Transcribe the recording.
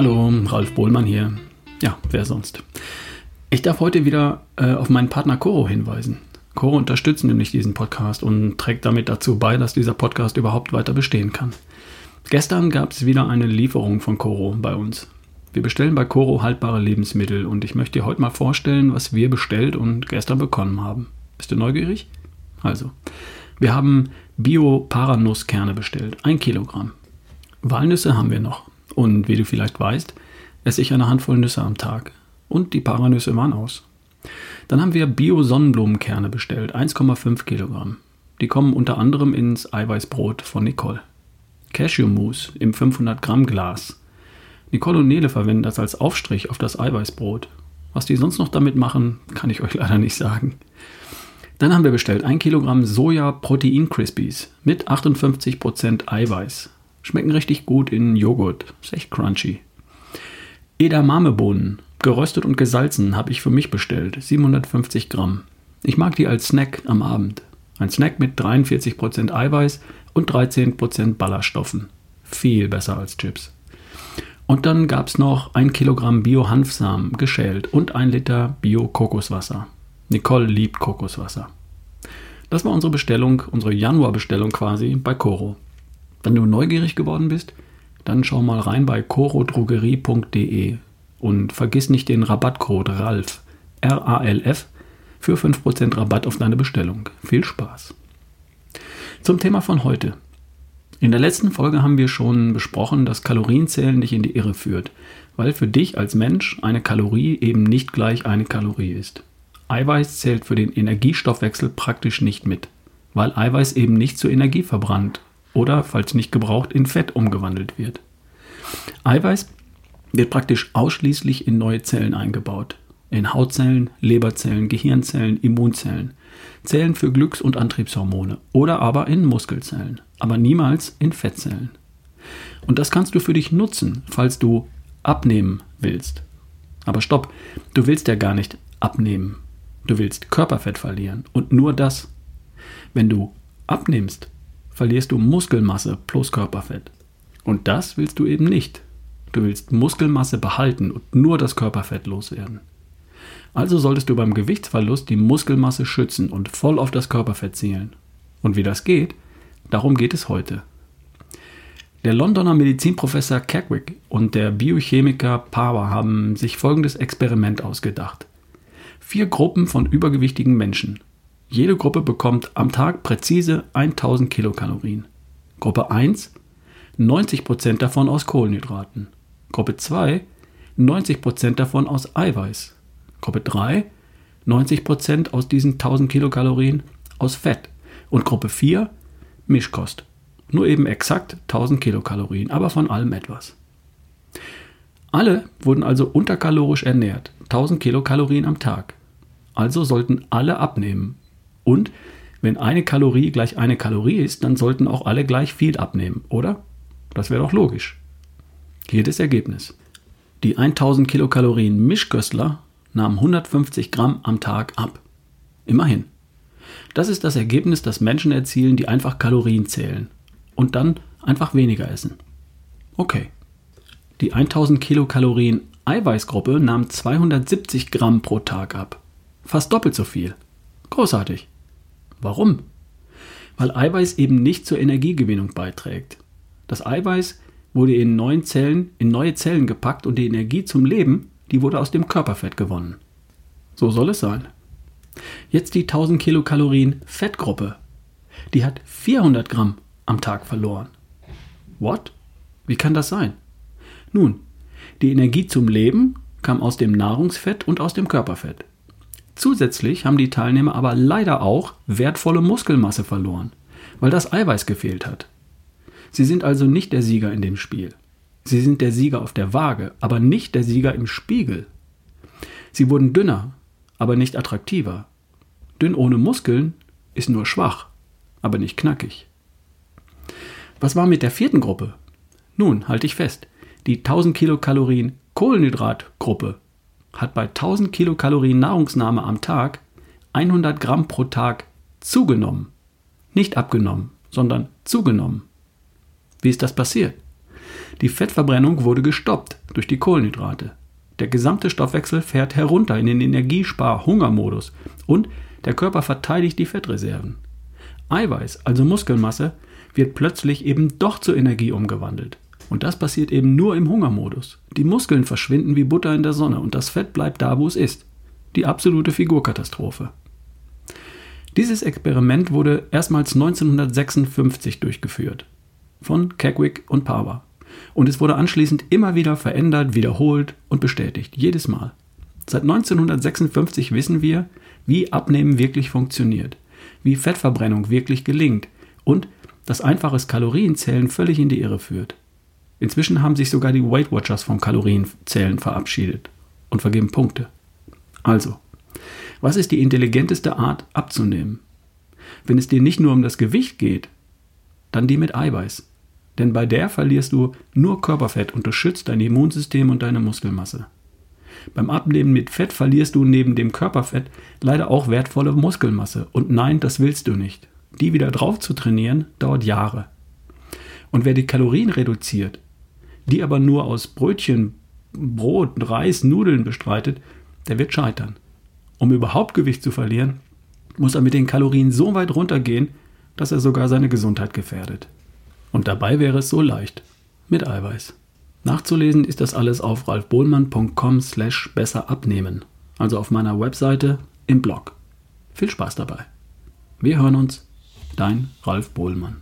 Hallo, Ralf Bohlmann hier. Ja, wer sonst? Ich darf heute wieder äh, auf meinen Partner Coro hinweisen. Coro unterstützt nämlich diesen Podcast und trägt damit dazu bei, dass dieser Podcast überhaupt weiter bestehen kann. Gestern gab es wieder eine Lieferung von Coro bei uns. Wir bestellen bei Coro haltbare Lebensmittel und ich möchte dir heute mal vorstellen, was wir bestellt und gestern bekommen haben. Bist du neugierig? Also, wir haben Bio-Paranusskerne bestellt, ein Kilogramm. Walnüsse haben wir noch. Und wie du vielleicht weißt, esse ich eine Handvoll Nüsse am Tag. Und die Paranüsse waren aus. Dann haben wir Bio-Sonnenblumenkerne bestellt, 1,5 Kilogramm. Die kommen unter anderem ins Eiweißbrot von Nicole. Cashew-Mousse im 500 Gramm Glas. Nicole und Nele verwenden das als Aufstrich auf das Eiweißbrot. Was die sonst noch damit machen, kann ich euch leider nicht sagen. Dann haben wir bestellt 1 Kilogramm Soja-Protein-Crispies mit 58% Eiweiß. Schmecken richtig gut in Joghurt. Ist echt crunchy. Edamamebohnen, geröstet und gesalzen, habe ich für mich bestellt. 750 Gramm. Ich mag die als Snack am Abend. Ein Snack mit 43% Eiweiß und 13% Ballaststoffen. Viel besser als Chips. Und dann gab es noch ein Kilogramm Bio-Hanfsamen geschält und ein Liter Bio-Kokoswasser. Nicole liebt Kokoswasser. Das war unsere Bestellung, unsere Januar-Bestellung quasi bei Coro. Wenn du neugierig geworden bist, dann schau mal rein bei corodrogerie.de und vergiss nicht den Rabattcode RALF, R-A-L-F, für 5% Rabatt auf deine Bestellung. Viel Spaß! Zum Thema von heute. In der letzten Folge haben wir schon besprochen, dass Kalorienzählen dich in die Irre führt, weil für dich als Mensch eine Kalorie eben nicht gleich eine Kalorie ist. Eiweiß zählt für den Energiestoffwechsel praktisch nicht mit, weil Eiweiß eben nicht zur Energie verbrannt oder, falls nicht gebraucht, in Fett umgewandelt wird. Eiweiß wird praktisch ausschließlich in neue Zellen eingebaut. In Hautzellen, Leberzellen, Gehirnzellen, Immunzellen, Zellen für Glücks- und Antriebshormone oder aber in Muskelzellen, aber niemals in Fettzellen. Und das kannst du für dich nutzen, falls du abnehmen willst. Aber stopp, du willst ja gar nicht abnehmen. Du willst Körperfett verlieren und nur das. Wenn du abnimmst, verlierst du Muskelmasse plus Körperfett. Und das willst du eben nicht. Du willst Muskelmasse behalten und nur das Körperfett loswerden. Also solltest du beim Gewichtsverlust die Muskelmasse schützen und voll auf das Körperfett zielen. Und wie das geht, darum geht es heute. Der Londoner Medizinprofessor Keckwick und der Biochemiker Power haben sich folgendes Experiment ausgedacht. Vier Gruppen von übergewichtigen Menschen, jede Gruppe bekommt am Tag präzise 1000 Kilokalorien. Gruppe 1 90% davon aus Kohlenhydraten. Gruppe 2 90% davon aus Eiweiß. Gruppe 3 90% aus diesen 1000 Kilokalorien aus Fett. Und Gruppe 4 Mischkost. Nur eben exakt 1000 Kilokalorien, aber von allem etwas. Alle wurden also unterkalorisch ernährt, 1000 Kilokalorien am Tag. Also sollten alle abnehmen, und wenn eine Kalorie gleich eine Kalorie ist, dann sollten auch alle gleich viel abnehmen, oder? Das wäre doch logisch. Hier das Ergebnis. Die 1000 Kilokalorien Mischköstler nahmen 150 Gramm am Tag ab. Immerhin. Das ist das Ergebnis, das Menschen erzielen, die einfach Kalorien zählen und dann einfach weniger essen. Okay. Die 1000 Kilokalorien Eiweißgruppe nahm 270 Gramm pro Tag ab. Fast doppelt so viel. Großartig. Warum? Weil Eiweiß eben nicht zur Energiegewinnung beiträgt. Das Eiweiß wurde in neuen Zellen, in neue Zellen gepackt und die Energie zum Leben, die wurde aus dem Körperfett gewonnen. So soll es sein. Jetzt die 1000 Kilokalorien Fettgruppe. Die hat 400 Gramm am Tag verloren. What? Wie kann das sein? Nun, die Energie zum Leben kam aus dem Nahrungsfett und aus dem Körperfett. Zusätzlich haben die Teilnehmer aber leider auch wertvolle Muskelmasse verloren, weil das Eiweiß gefehlt hat. Sie sind also nicht der Sieger in dem Spiel. Sie sind der Sieger auf der Waage, aber nicht der Sieger im Spiegel. Sie wurden dünner, aber nicht attraktiver. Dünn ohne Muskeln ist nur schwach, aber nicht knackig. Was war mit der vierten Gruppe? Nun, halte ich fest, die 1000 Kilokalorien Kohlenhydratgruppe hat bei 1000 Kilokalorien Nahrungsnahme am Tag 100 Gramm pro Tag zugenommen. Nicht abgenommen, sondern zugenommen. Wie ist das passiert? Die Fettverbrennung wurde gestoppt durch die Kohlenhydrate. Der gesamte Stoffwechsel fährt herunter in den Energiespar-Hungermodus und der Körper verteidigt die Fettreserven. Eiweiß, also Muskelmasse, wird plötzlich eben doch zur Energie umgewandelt. Und das passiert eben nur im Hungermodus. Die Muskeln verschwinden wie Butter in der Sonne und das Fett bleibt da, wo es ist. Die absolute Figurkatastrophe. Dieses Experiment wurde erstmals 1956 durchgeführt von Keckwick und Power. Und es wurde anschließend immer wieder verändert, wiederholt und bestätigt, jedes Mal. Seit 1956 wissen wir, wie Abnehmen wirklich funktioniert, wie Fettverbrennung wirklich gelingt und dass einfaches Kalorienzählen völlig in die Irre führt. Inzwischen haben sich sogar die Weight Watchers vom Kalorienzählen verabschiedet und vergeben Punkte. Also, was ist die intelligenteste Art abzunehmen? Wenn es dir nicht nur um das Gewicht geht, dann die mit Eiweiß. Denn bei der verlierst du nur Körperfett und du schützt dein Immunsystem und deine Muskelmasse. Beim Abnehmen mit Fett verlierst du neben dem Körperfett leider auch wertvolle Muskelmasse. Und nein, das willst du nicht. Die wieder drauf zu trainieren, dauert Jahre. Und wer die Kalorien reduziert, die aber nur aus Brötchen, Brot, Reis, Nudeln bestreitet, der wird scheitern. Um überhaupt Gewicht zu verlieren, muss er mit den Kalorien so weit runtergehen, dass er sogar seine Gesundheit gefährdet. Und dabei wäre es so leicht. Mit Eiweiß. Nachzulesen ist das alles auf ralfbohlmann.com slash besser abnehmen. Also auf meiner Webseite im Blog. Viel Spaß dabei. Wir hören uns. Dein Ralf Bohlmann.